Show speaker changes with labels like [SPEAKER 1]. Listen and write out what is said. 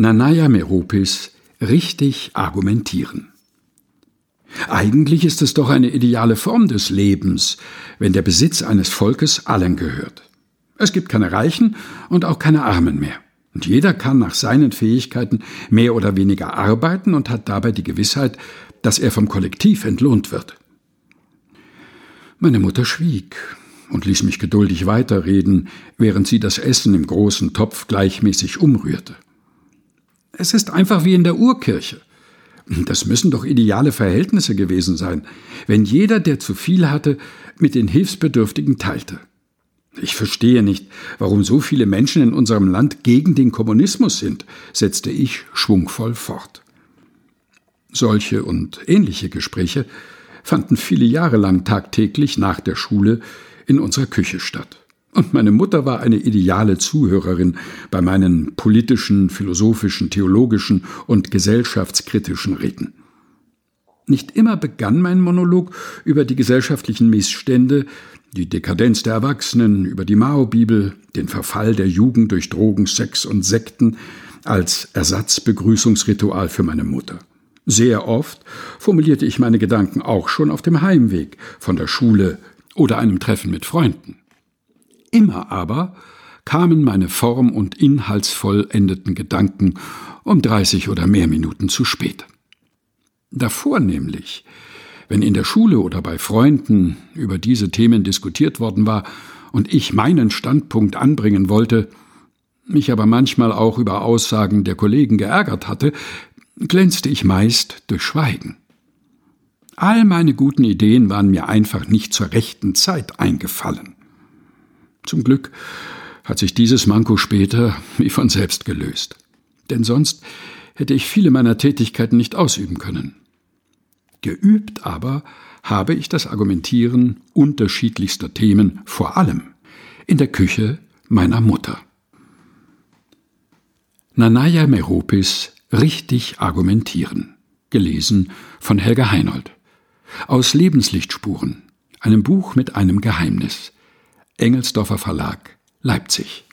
[SPEAKER 1] Nanaya Meropis richtig argumentieren. Eigentlich ist es doch eine ideale Form des Lebens, wenn der Besitz eines Volkes allen gehört. Es gibt keine Reichen und auch keine Armen mehr. Und jeder kann nach seinen Fähigkeiten mehr oder weniger arbeiten und hat dabei die Gewissheit, dass er vom Kollektiv entlohnt wird. Meine Mutter schwieg und ließ mich geduldig weiterreden, während sie das Essen im großen Topf gleichmäßig umrührte. Es ist einfach wie in der Urkirche. Das müssen doch ideale Verhältnisse gewesen sein, wenn jeder, der zu viel hatte, mit den Hilfsbedürftigen teilte. Ich verstehe nicht, warum so viele Menschen in unserem Land gegen den Kommunismus sind, setzte ich schwungvoll fort. Solche und ähnliche Gespräche fanden viele Jahre lang tagtäglich nach der Schule in unserer Küche statt. Und meine Mutter war eine ideale Zuhörerin bei meinen politischen, philosophischen, theologischen und gesellschaftskritischen Reden. Nicht immer begann mein Monolog über die gesellschaftlichen Missstände, die Dekadenz der Erwachsenen, über die Mao-Bibel, den Verfall der Jugend durch Drogen, Sex und Sekten als Ersatzbegrüßungsritual für meine Mutter. Sehr oft formulierte ich meine Gedanken auch schon auf dem Heimweg von der Schule oder einem Treffen mit Freunden. Immer aber kamen meine form- und inhaltsvoll endeten Gedanken um 30 oder mehr Minuten zu spät. Davor nämlich, wenn in der Schule oder bei Freunden über diese Themen diskutiert worden war und ich meinen Standpunkt anbringen wollte, mich aber manchmal auch über Aussagen der Kollegen geärgert hatte, glänzte ich meist durch Schweigen. All meine guten Ideen waren mir einfach nicht zur rechten Zeit eingefallen. Zum Glück hat sich dieses Manko später wie von selbst gelöst. Denn sonst hätte ich viele meiner Tätigkeiten nicht ausüben können. Geübt aber habe ich das Argumentieren unterschiedlichster Themen vor allem in der Küche meiner Mutter. Nanaya Meropis Richtig argumentieren. Gelesen von Helga Heinold. Aus Lebenslichtspuren, einem Buch mit einem Geheimnis. Engelsdorfer Verlag, Leipzig.